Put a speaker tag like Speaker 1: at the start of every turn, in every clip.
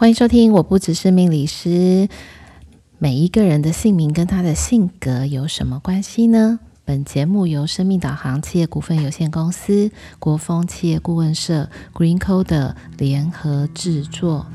Speaker 1: 欢迎收听，我不只是命理师。每一个人的姓名跟他的性格有什么关系呢？本节目由生命导航企业股份有限公司、国风企业顾问社、Green Code 联合制作。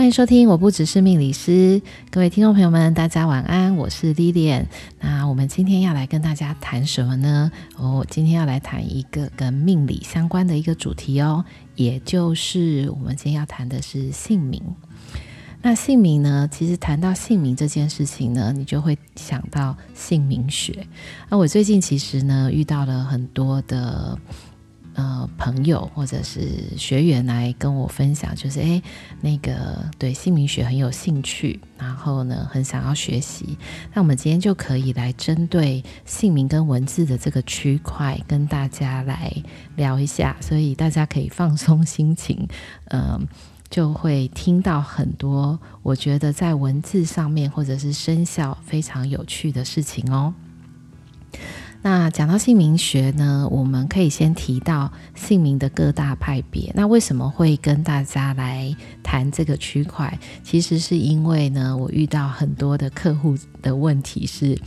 Speaker 1: 欢迎收听，我不只是命理师，各位听众朋友们，大家晚安，我是 Lily。那我们今天要来跟大家谈什么呢？哦，今天要来谈一个跟命理相关的一个主题哦，也就是我们今天要谈的是姓名。那姓名呢，其实谈到姓名这件事情呢，你就会想到姓名学。那我最近其实呢，遇到了很多的。呃，朋友或者是学员来跟我分享，就是诶，那个对姓名学很有兴趣，然后呢，很想要学习。那我们今天就可以来针对姓名跟文字的这个区块，跟大家来聊一下。所以大家可以放松心情，嗯、就会听到很多我觉得在文字上面或者是生肖非常有趣的事情哦。那讲到姓名学呢，我们可以先提到姓名的各大派别。那为什么会跟大家来谈这个区块？其实是因为呢，我遇到很多的客户的问题是：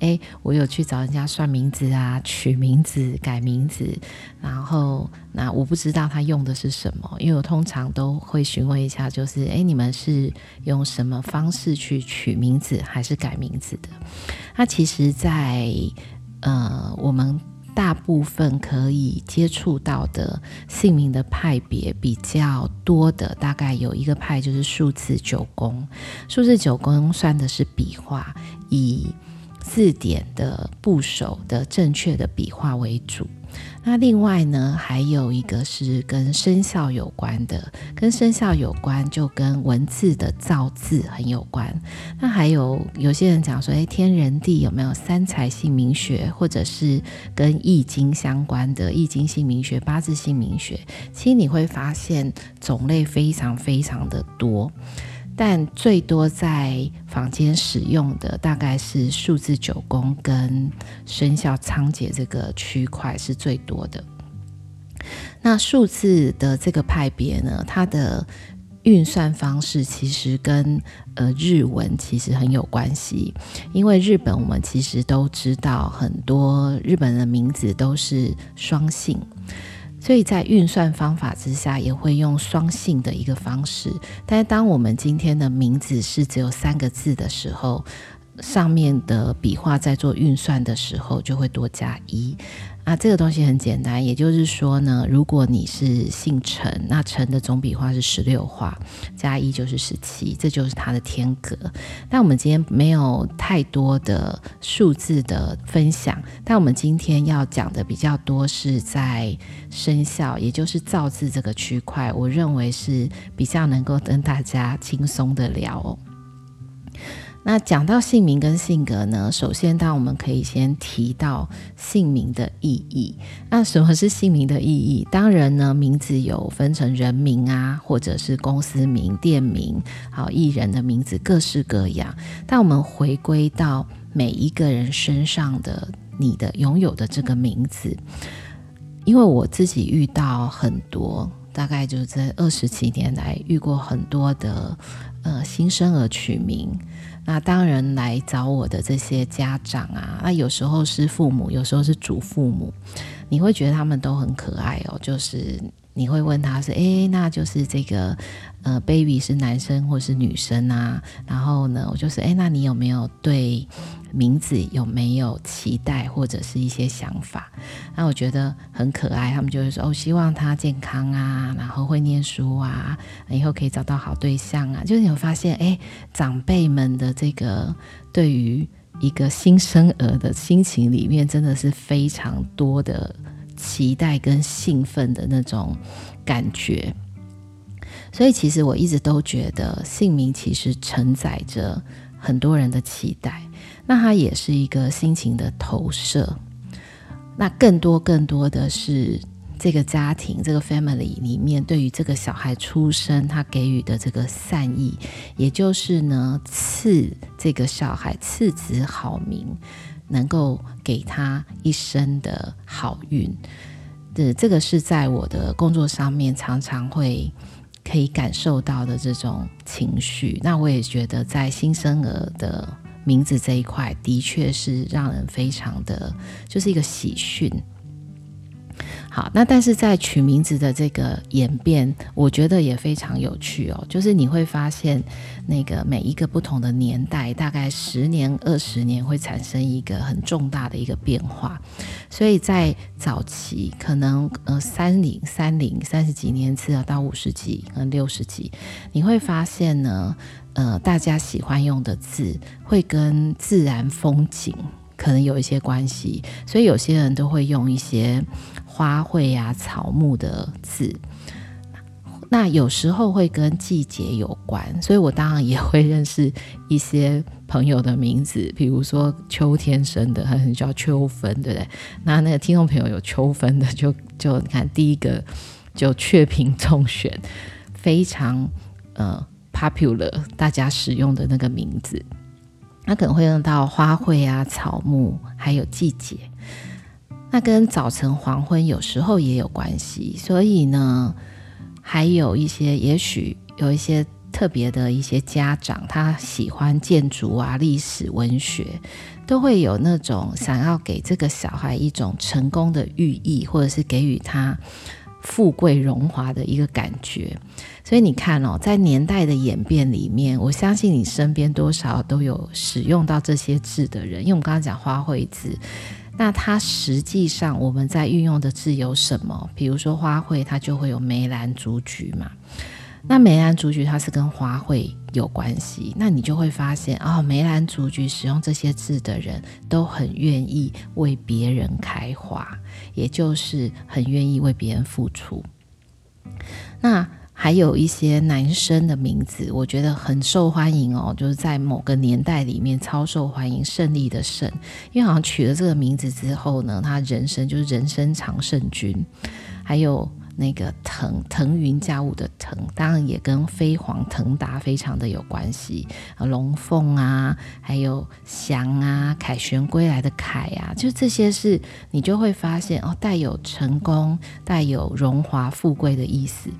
Speaker 1: 诶，我有去找人家算名字啊，取名字、改名字，然后那我不知道他用的是什么，因为我通常都会询问一下，就是诶，你们是用什么方式去取名字还是改名字的？那其实，在呃，我们大部分可以接触到的姓名的派别比较多的，大概有一个派就是数字九宫。数字九宫算的是笔画，以字典的部首的正确的笔画为主。那另外呢，还有一个是跟生肖有关的，跟生肖有关就跟文字的造字很有关。那还有有些人讲说，哎，天人地有没有三才姓名学，或者是跟易经相关的易经姓名学、八字姓名学？其实你会发现种类非常非常的多。但最多在房间使用的大概是数字九宫跟生肖仓颉这个区块是最多的。那数字的这个派别呢，它的运算方式其实跟呃日文其实很有关系，因为日本我们其实都知道很多日本的名字都是双姓。所以在运算方法之下，也会用双性的一个方式。但是，当我们今天的名字是只有三个字的时候，上面的笔画在做运算的时候，就会多加一。那这个东西很简单，也就是说呢，如果你是姓陈，那陈的总笔画是十六画，加一就是十七，这就是它的天格。但我们今天没有太多的数字的分享，但我们今天要讲的比较多是在生肖，也就是造字这个区块，我认为是比较能够跟大家轻松的聊哦。那讲到姓名跟性格呢，首先，当我们可以先提到姓名的意义。那什么是姓名的意义？当然呢，名字有分成人名啊，或者是公司名、店名，好，艺人的名字，各式各样。但我们回归到每一个人身上的你的拥有的这个名字，因为我自己遇到很多，大概就这二十几年来遇过很多的呃新生儿取名。那当然来找我的这些家长啊，那有时候是父母，有时候是祖父母，你会觉得他们都很可爱哦。就是你会问他是，诶，那就是这个呃，baby 是男生或是女生啊？然后呢，我就是，诶，那你有没有对？名字有没有期待或者是一些想法？那我觉得很可爱。他们就会说：“哦，希望他健康啊，然后会念书啊，以后可以找到好对象啊。”就是你会发现，哎，长辈们的这个对于一个新生儿的心情里面，真的是非常多的期待跟兴奋的那种感觉。所以，其实我一直都觉得，姓名其实承载着很多人的期待。那它也是一个心情的投射，那更多更多的是这个家庭这个 family 里面对于这个小孩出生他给予的这个善意，也就是呢赐这个小孩赐子好名，能够给他一生的好运。这这个是在我的工作上面常常会可以感受到的这种情绪。那我也觉得在新生儿的名字这一块，的确是让人非常的，就是一个喜讯。好，那但是在取名字的这个演变，我觉得也非常有趣哦。就是你会发现，那个每一个不同的年代，大概十年、二十年会产生一个很重大的一个变化。所以在早期，可能呃三零、三零、三十几年次啊，到五十几、跟六十几，你会发现呢，呃，大家喜欢用的字会跟自然风景可能有一些关系，所以有些人都会用一些。花卉呀、啊、草木的字，那有时候会跟季节有关，所以我当然也会认识一些朋友的名字，比如说秋天生的，很叫秋分，对不对？那那个听众朋友有秋分的就，就你看第一个就雀屏中选，非常呃 popular，大家使用的那个名字，那可能会用到花卉啊、草木，还有季节。那跟早晨、黄昏有时候也有关系，所以呢，还有一些，也许有一些特别的一些家长，他喜欢建筑啊、历史、文学，都会有那种想要给这个小孩一种成功的寓意，或者是给予他富贵荣华的一个感觉。所以你看哦，在年代的演变里面，我相信你身边多少都有使用到这些字的人，因为我们刚刚讲花卉字。那它实际上我们在运用的字有什么？比如说花卉，它就会有梅兰竹菊嘛。那梅兰竹菊它是跟花卉有关系，那你就会发现哦，梅兰竹菊使用这些字的人都很愿意为别人开花，也就是很愿意为别人付出。那还有一些男生的名字，我觉得很受欢迎哦，就是在某个年代里面超受欢迎，胜利的胜，因为好像取了这个名字之后呢，他人生就是人生常胜军。还有那个腾腾云驾雾的腾，当然也跟飞黄腾达非常的有关系。龙凤啊，还有翔啊，凯旋归来的凯啊，就这些是你就会发现哦，带有成功、带有荣华富贵的意思。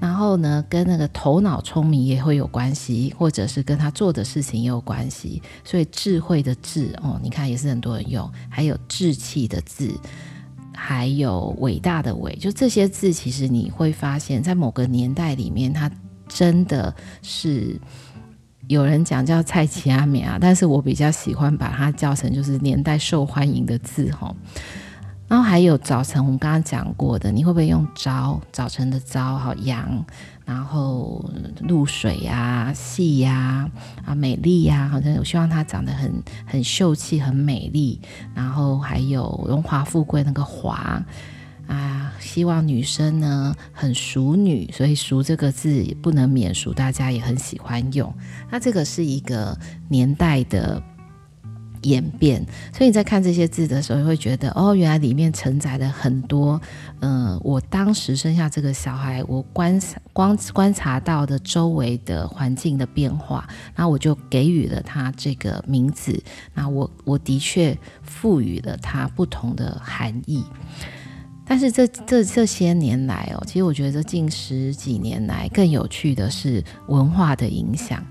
Speaker 1: 然后呢，跟那个头脑聪明也会有关系，或者是跟他做的事情也有关系。所以智慧的智哦，你看也是很多人用，还有志气的志，还有伟大的伟，就这些字，其实你会发现在某个年代里面，它真的是有人讲叫蔡奇阿美啊，但是我比较喜欢把它叫成就是年代受欢迎的字哈。哦然后还有早晨，我们刚刚讲过的，你会不会用朝？早晨的朝，好阳，然后露水呀、啊、细呀、啊、美丽呀、好像我希望它长得很很秀气、很美丽。然后还有荣华富贵那个华啊，希望女生呢很淑女，所以“淑”这个字也不能免俗，大家也很喜欢用。那这个是一个年代的。演变，所以你在看这些字的时候，会觉得哦，原来里面承载了很多，嗯、我当时生下这个小孩，我观察光观察到的周围的环境的变化，然后我就给予了他这个名字，那我我的确赋予了他不同的含义。但是这这这些年来哦，其实我觉得近十几年来更有趣的是文化的影响。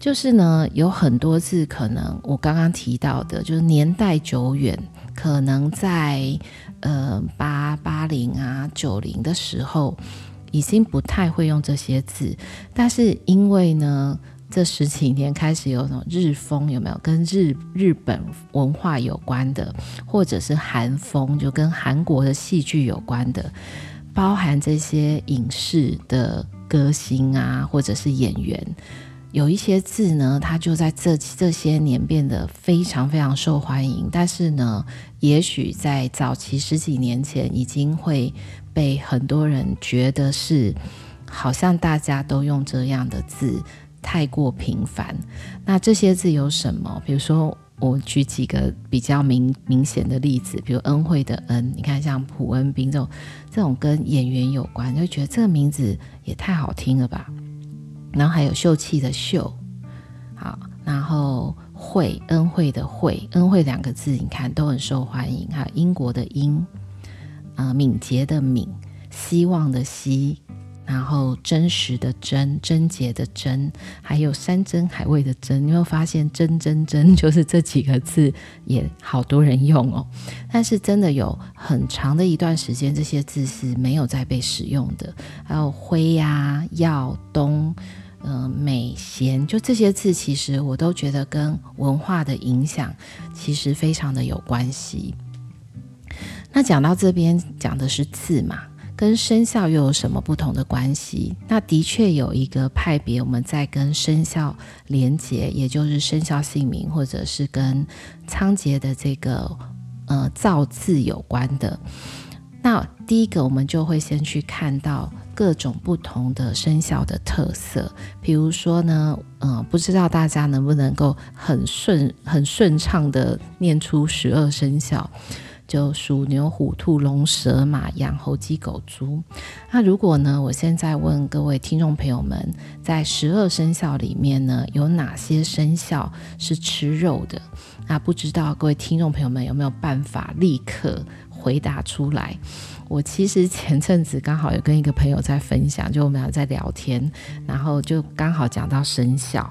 Speaker 1: 就是呢，有很多字可能我刚刚提到的，就是年代久远，可能在呃八八零啊九零的时候，已经不太会用这些字。但是因为呢，这十几年开始有种日风，有没有跟日日本文化有关的，或者是韩风，就跟韩国的戏剧有关的，包含这些影视的歌星啊，或者是演员。有一些字呢，它就在这这些年变得非常非常受欢迎。但是呢，也许在早期十几年前，已经会被很多人觉得是好像大家都用这样的字，太过频繁。那这些字有什么？比如说，我举几个比较明明显的例子，比如恩惠的恩，你看像朴恩斌这种这种跟演员有关，就觉得这个名字也太好听了吧。然后还有秀气的秀，好，然后惠，恩惠的惠，恩惠两个字，你看都很受欢迎。还有英国的英，啊，敏捷的敏，希望的希。然后真实的真，贞洁的贞，还有山珍海味的珍，你会发现真真真 就是这几个字也好多人用哦。但是真的有很长的一段时间，这些字是没有再被使用的。还有辉呀、耀、东、嗯、呃、美、贤，就这些字，其实我都觉得跟文化的影响其实非常的有关系。那讲到这边，讲的是字嘛。跟生肖又有什么不同的关系？那的确有一个派别，我们在跟生肖连结，也就是生肖姓名，或者是跟仓颉的这个呃造字有关的。那第一个，我们就会先去看到各种不同的生肖的特色。比如说呢，呃，不知道大家能不能够很顺、很顺畅的念出十二生肖。就属、牛、虎、兔、龙、蛇、马、羊、猴、鸡、狗、猪。那如果呢，我现在问各位听众朋友们，在十二生肖里面呢，有哪些生肖是吃肉的？那不知道各位听众朋友们有没有办法立刻回答出来？我其实前阵子刚好有跟一个朋友在分享，就我们俩在聊天，然后就刚好讲到生肖，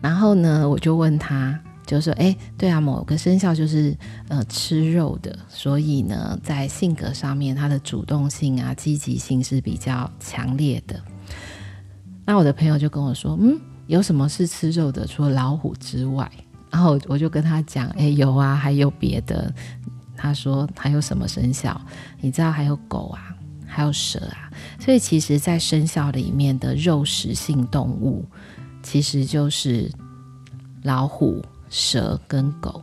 Speaker 1: 然后呢，我就问他。就说，哎，对啊，某个生肖就是呃吃肉的，所以呢，在性格上面，他的主动性啊、积极性是比较强烈的。那我的朋友就跟我说，嗯，有什么是吃肉的？除了老虎之外，然后我就跟他讲，哎，有啊，还有别的。他说还有什么生肖？你知道还有狗啊，还有蛇啊。所以其实，在生肖里面的肉食性动物，其实就是老虎。蛇跟狗，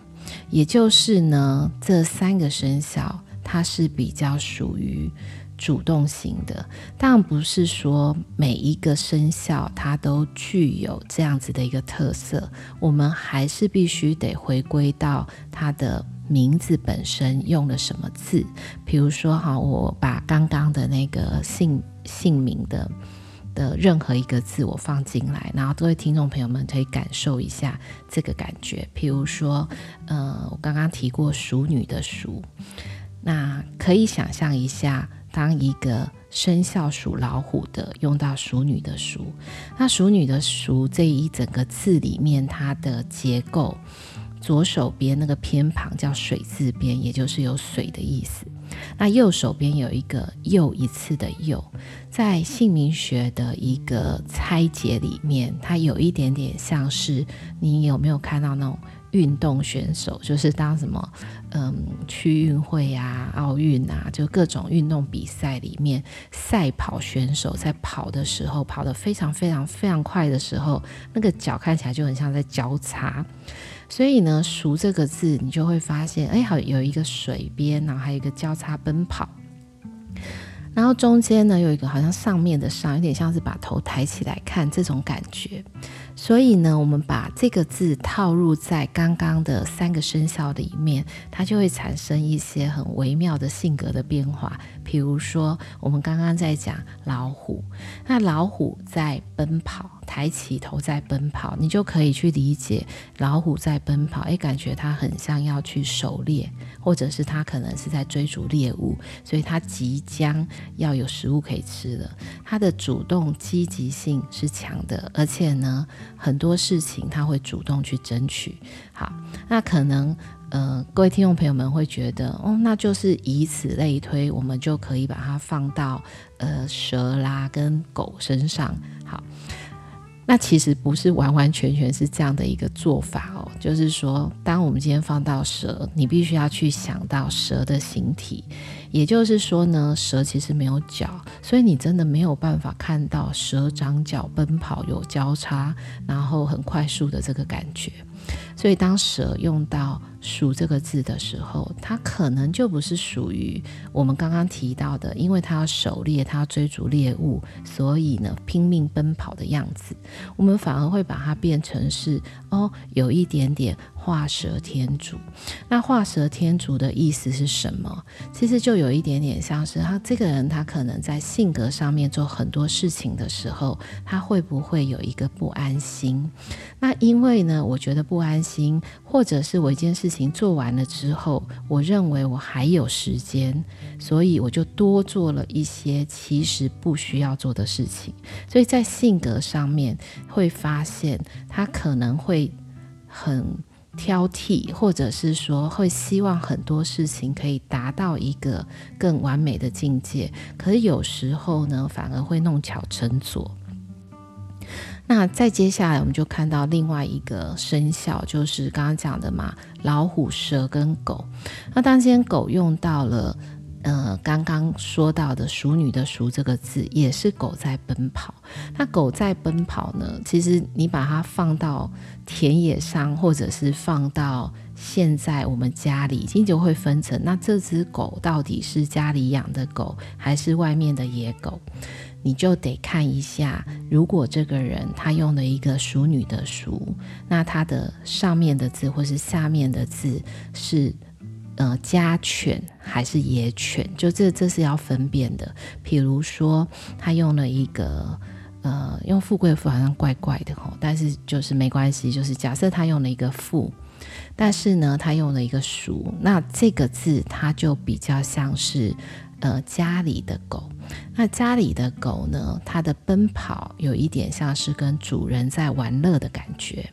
Speaker 1: 也就是呢，这三个生肖它是比较属于主动型的。当然不是说每一个生肖它都具有这样子的一个特色，我们还是必须得回归到它的名字本身用了什么字。比如说哈，我把刚刚的那个姓姓名的。的任何一个字我放进来，然后各位听众朋友们可以感受一下这个感觉。譬如说，呃，我刚刚提过熟女的熟，那可以想象一下，当一个生肖属老虎的用到熟女的熟，那熟女的熟这一整个字里面它的结构，左手边那个偏旁叫水字边，也就是有水的意思。那右手边有一个又一次的又，在姓名学的一个拆解里面，它有一点点像是你有没有看到那种运动选手，就是当什么嗯区运会啊、奥运啊，就各种运动比赛里面，赛跑选手在跑的时候，跑得非常非常非常快的时候，那个脚看起来就很像在交叉。所以呢，熟这个字，你就会发现，哎，好有一个水边，然后还有一个交叉奔跑，然后中间呢有一个好像上面的上，有点像是把头抬起来看这种感觉。所以呢，我们把这个字套入在刚刚的三个生肖里面，它就会产生一些很微妙的性格的变化。比如说，我们刚刚在讲老虎，那老虎在奔跑，抬起头在奔跑，你就可以去理解老虎在奔跑，诶，感觉它很像要去狩猎，或者是它可能是在追逐猎物，所以它即将要有食物可以吃了。它的主动积极性是强的，而且呢。很多事情它会主动去争取。好，那可能呃，各位听众朋友们会觉得，哦，那就是以此类推，我们就可以把它放到呃蛇啦跟狗身上。好。那其实不是完完全全是这样的一个做法哦，就是说，当我们今天放到蛇，你必须要去想到蛇的形体，也就是说呢，蛇其实没有脚，所以你真的没有办法看到蛇长脚奔跑有交叉，然后很快速的这个感觉。所以当蛇用到鼠这个字的时候，它可能就不是属于我们刚刚提到的，因为它要狩猎，它要追逐猎物，所以呢拼命奔跑的样子。我们反而会把它变成是哦，有一点点。画蛇添足，那画蛇添足的意思是什么？其实就有一点点像是他这个人，他可能在性格上面做很多事情的时候，他会不会有一个不安心？那因为呢，我觉得不安心，或者是我一件事情做完了之后，我认为我还有时间，所以我就多做了一些其实不需要做的事情。所以在性格上面会发现，他可能会很。挑剔，或者是说会希望很多事情可以达到一个更完美的境界，可是有时候呢，反而会弄巧成拙。那再接下来，我们就看到另外一个生肖，就是刚刚讲的嘛，老虎、蛇跟狗。那当今天狗用到了。呃，刚刚说到的“熟女”的“熟”这个字，也是狗在奔跑。那狗在奔跑呢？其实你把它放到田野上，或者是放到现在我们家里，已经就会分成。那这只狗到底是家里养的狗，还是外面的野狗？你就得看一下。如果这个人他用了一个“熟女”的“熟”，那他的上面的字或是下面的字是。呃，家犬还是野犬，就这这是要分辨的。比如说，他用了一个呃，用富贵妇好像怪怪的吼，但是就是没关系。就是假设他用了一个富，但是呢，他用了一个熟，那这个字它就比较像是呃家里的狗。那家里的狗呢，它的奔跑有一点像是跟主人在玩乐的感觉。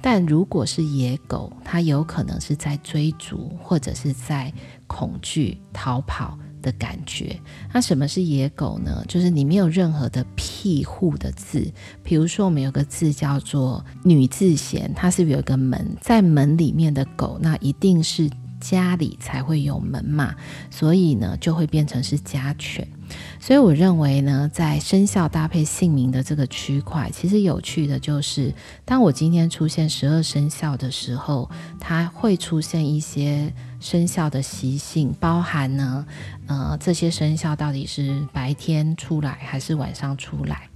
Speaker 1: 但如果是野狗，它有可能是在追逐，或者是在恐惧、逃跑的感觉。那什么是野狗呢？就是你没有任何的庇护的字。比如说，我们有个字叫做“女”字衔，它是有一个门，在门里面的狗，那一定是家里才会有门嘛，所以呢，就会变成是家犬。所以我认为呢，在生肖搭配姓名的这个区块，其实有趣的就是，当我今天出现十二生肖的时候，它会出现一些生肖的习性，包含呢，呃，这些生肖到底是白天出来还是晚上出来？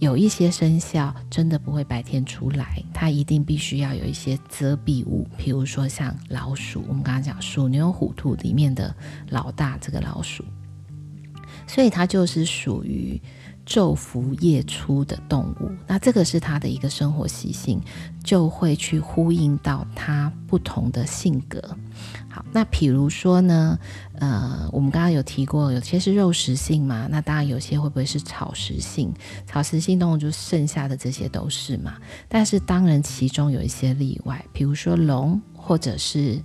Speaker 1: 有一些生肖真的不会白天出来，它一定必须要有一些遮蔽物，比如说像老鼠，我们刚刚讲鼠、牛、虎、兔里面的老大这个老鼠。所以它就是属于昼伏夜出的动物，那这个是它的一个生活习性，就会去呼应到它不同的性格。好，那比如说呢，呃，我们刚刚有提过，有些是肉食性嘛，那当然有些会不会是草食性？草食性动物就剩下的这些都是嘛，但是当然其中有一些例外，比如说龙或者是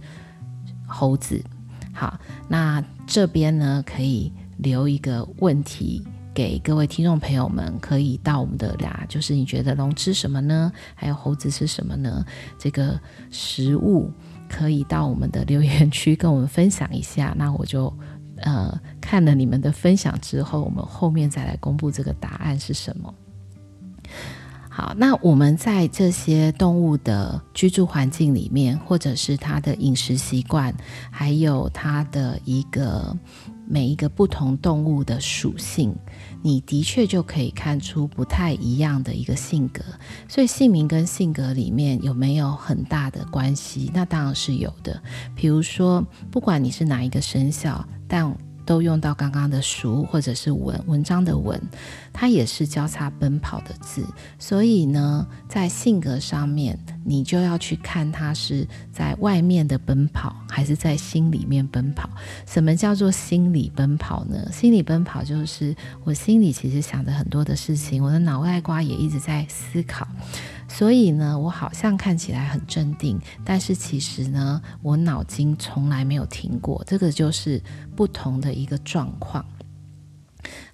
Speaker 1: 猴子。好，那这边呢可以。留一个问题给各位听众朋友们，可以到我们的俩，就是你觉得龙吃什么呢？还有猴子吃什么呢？这个食物可以到我们的留言区跟我们分享一下。那我就呃看了你们的分享之后，我们后面再来公布这个答案是什么。好，那我们在这些动物的居住环境里面，或者是它的饮食习惯，还有它的一个。每一个不同动物的属性，你的确就可以看出不太一样的一个性格。所以姓名跟性格里面有没有很大的关系？那当然是有的。比如说，不管你是哪一个生肖，但都用到刚刚的“淑”或者是“文”，文章的“文”，它也是交叉奔跑的字。所以呢，在性格上面，你就要去看它是在外面的奔跑，还是在心里面奔跑。什么叫做心里奔跑呢？心里奔跑就是我心里其实想着很多的事情，我的脑袋瓜也一直在思考。所以呢，我好像看起来很镇定，但是其实呢，我脑筋从来没有停过。这个就是不同的一个状况。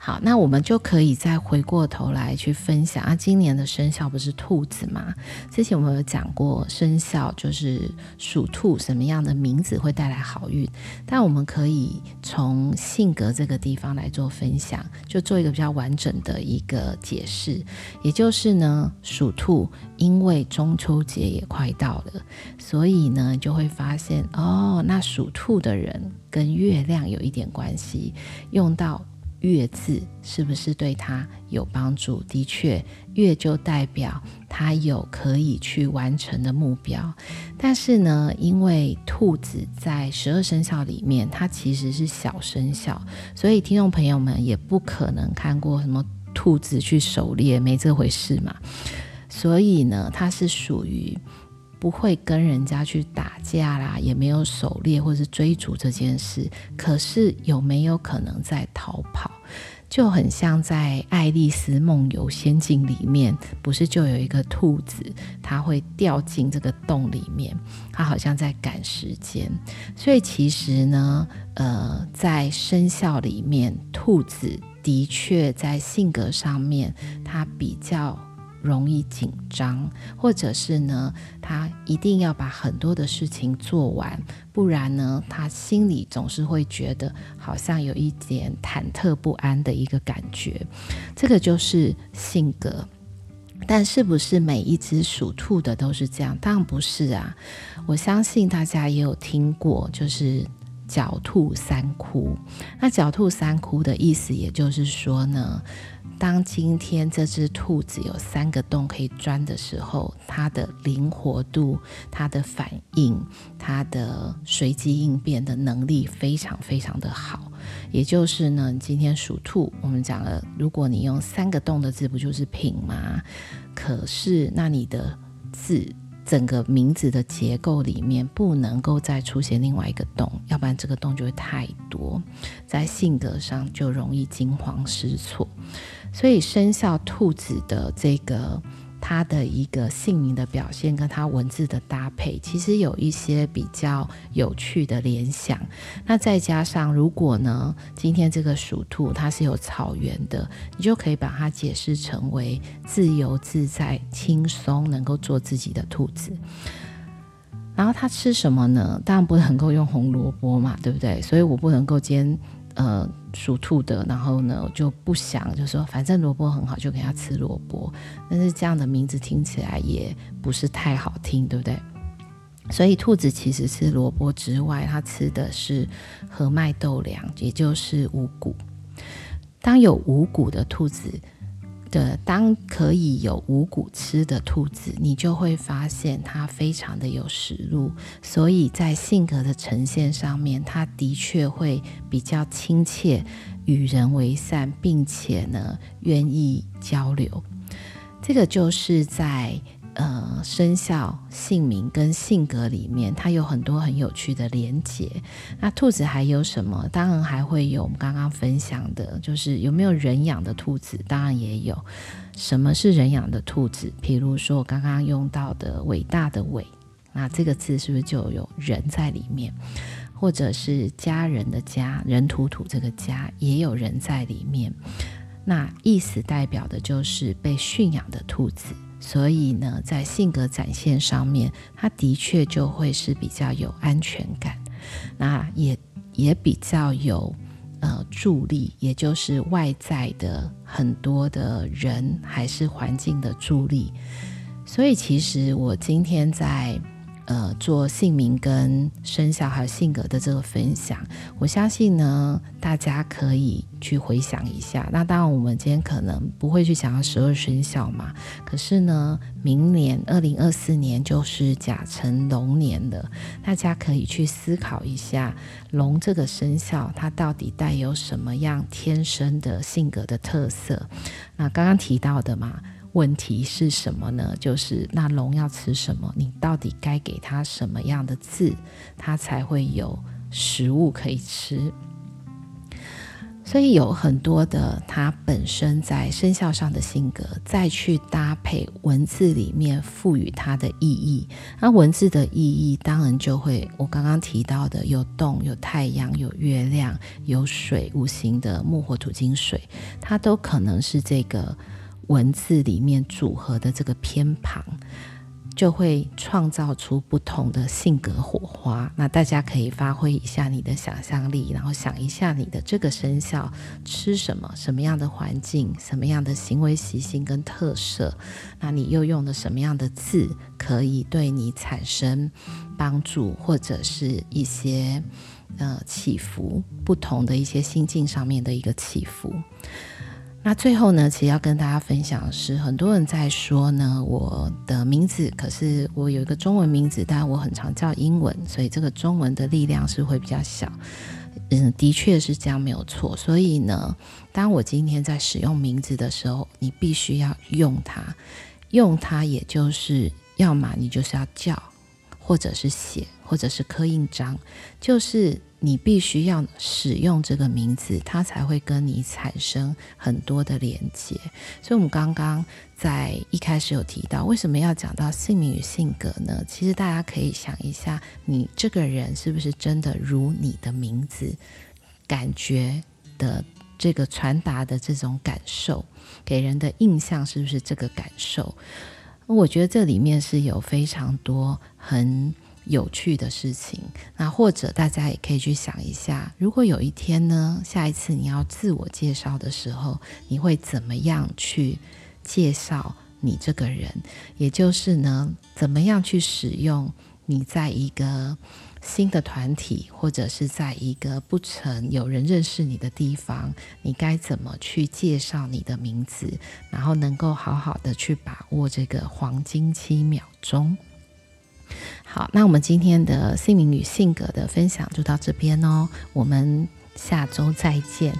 Speaker 1: 好，那我们就可以再回过头来去分享啊。今年的生肖不是兔子吗？之前我们有讲过生肖就是属兔，什么样的名字会带来好运？但我们可以从性格这个地方来做分享，就做一个比较完整的一个解释。也就是呢，属兔因为中秋节也快到了，所以呢就会发现哦，那属兔的人跟月亮有一点关系，用到。月字是不是对他有帮助？的确，月就代表他有可以去完成的目标。但是呢，因为兔子在十二生肖里面，它其实是小生肖，所以听众朋友们也不可能看过什么兔子去狩猎，没这回事嘛。所以呢，它是属于。不会跟人家去打架啦，也没有狩猎或是追逐这件事。可是有没有可能在逃跑？就很像在《爱丽丝梦游仙境》里面，不是就有一个兔子，它会掉进这个洞里面，它好像在赶时间。所以其实呢，呃，在生肖里面，兔子的确在性格上面，它比较。容易紧张，或者是呢，他一定要把很多的事情做完，不然呢，他心里总是会觉得好像有一点忐忑不安的一个感觉。这个就是性格，但是不是每一只属兔的都是这样？当然不是啊。我相信大家也有听过，就是狡兔三窟。那狡兔三窟的意思，也就是说呢。当今天这只兔子有三个洞可以钻的时候，它的灵活度、它的反应、它的随机应变的能力非常非常的好。也就是呢，今天属兔，我们讲了，如果你用三个洞的字，不就是品吗？可是那你的字整个名字的结构里面不能够再出现另外一个洞，要不然这个洞就会太多，在性格上就容易惊慌失措。所以生肖兔子的这个它的一个姓名的表现，跟它文字的搭配，其实有一些比较有趣的联想。那再加上，如果呢，今天这个属兔它是有草原的，你就可以把它解释成为自由自在、轻松，能够做自己的兔子。然后它吃什么呢？当然不能够用红萝卜嘛，对不对？所以我不能够煎。呃，属兔的，然后呢，就不想，就说反正萝卜很好，就给他吃萝卜。但是这样的名字听起来也不是太好听，对不对？所以兔子其实吃萝卜之外，它吃的是禾麦豆粮，也就是五谷。当有五谷的兔子。的，当可以有五谷吃的兔子，你就会发现它非常的有食禄，所以在性格的呈现上面，它的确会比较亲切，与人为善，并且呢愿意交流。这个就是在。呃，生肖、姓名跟性格里面，它有很多很有趣的连结。那兔子还有什么？当然还会有我们刚刚分享的，就是有没有人养的兔子？当然也有。什么是人养的兔子？比如说我刚刚用到的“伟大的伟”，那这个字是不是就有人在里面？或者是家人的家，人土土这个家也有人在里面。那意思代表的就是被驯养的兔子。所以呢，在性格展现上面，他的确就会是比较有安全感，那也也比较有呃助力，也就是外在的很多的人还是环境的助力。所以其实我今天在。呃，做姓名跟生肖还有性格的这个分享，我相信呢，大家可以去回想一下。那当然，我们今天可能不会去讲到十二生肖嘛。可是呢，明年二零二四年就是甲辰龙年了，大家可以去思考一下，龙这个生肖它到底带有什么样天生的性格的特色？那刚刚提到的嘛。问题是什么呢？就是那龙要吃什么？你到底该给它什么样的字，它才会有食物可以吃？所以有很多的它本身在生肖上的性格，再去搭配文字里面赋予它的意义。那文字的意义当然就会我刚刚提到的，有动、有太阳、有月亮、有水，五行的木、火、土、金、水，它都可能是这个文字里面组合的这个偏旁。就会创造出不同的性格火花。那大家可以发挥一下你的想象力，然后想一下你的这个生肖吃什么，什么样的环境，什么样的行为习性跟特色。那你又用的什么样的字，可以对你产生帮助，或者是一些呃起伏，不同的一些心境上面的一个起伏。那最后呢，其实要跟大家分享的是，很多人在说呢，我的名字，可是我有一个中文名字，但我很常叫英文，所以这个中文的力量是会比较小。嗯，的确是这样，没有错。所以呢，当我今天在使用名字的时候，你必须要用它，用它，也就是要么你就是要叫，或者是写，或者是刻印章，就是。你必须要使用这个名字，它才会跟你产生很多的连接。所以，我们刚刚在一开始有提到，为什么要讲到姓名与性格呢？其实大家可以想一下，你这个人是不是真的如你的名字感觉的这个传达的这种感受，给人的印象是不是这个感受？我觉得这里面是有非常多很。有趣的事情，那或者大家也可以去想一下，如果有一天呢，下一次你要自我介绍的时候，你会怎么样去介绍你这个人？也就是呢，怎么样去使用你在一个新的团体，或者是在一个不曾有人认识你的地方，你该怎么去介绍你的名字，然后能够好好的去把握这个黄金七秒钟。好，那我们今天的姓名与性格的分享就到这边哦，我们下周再见。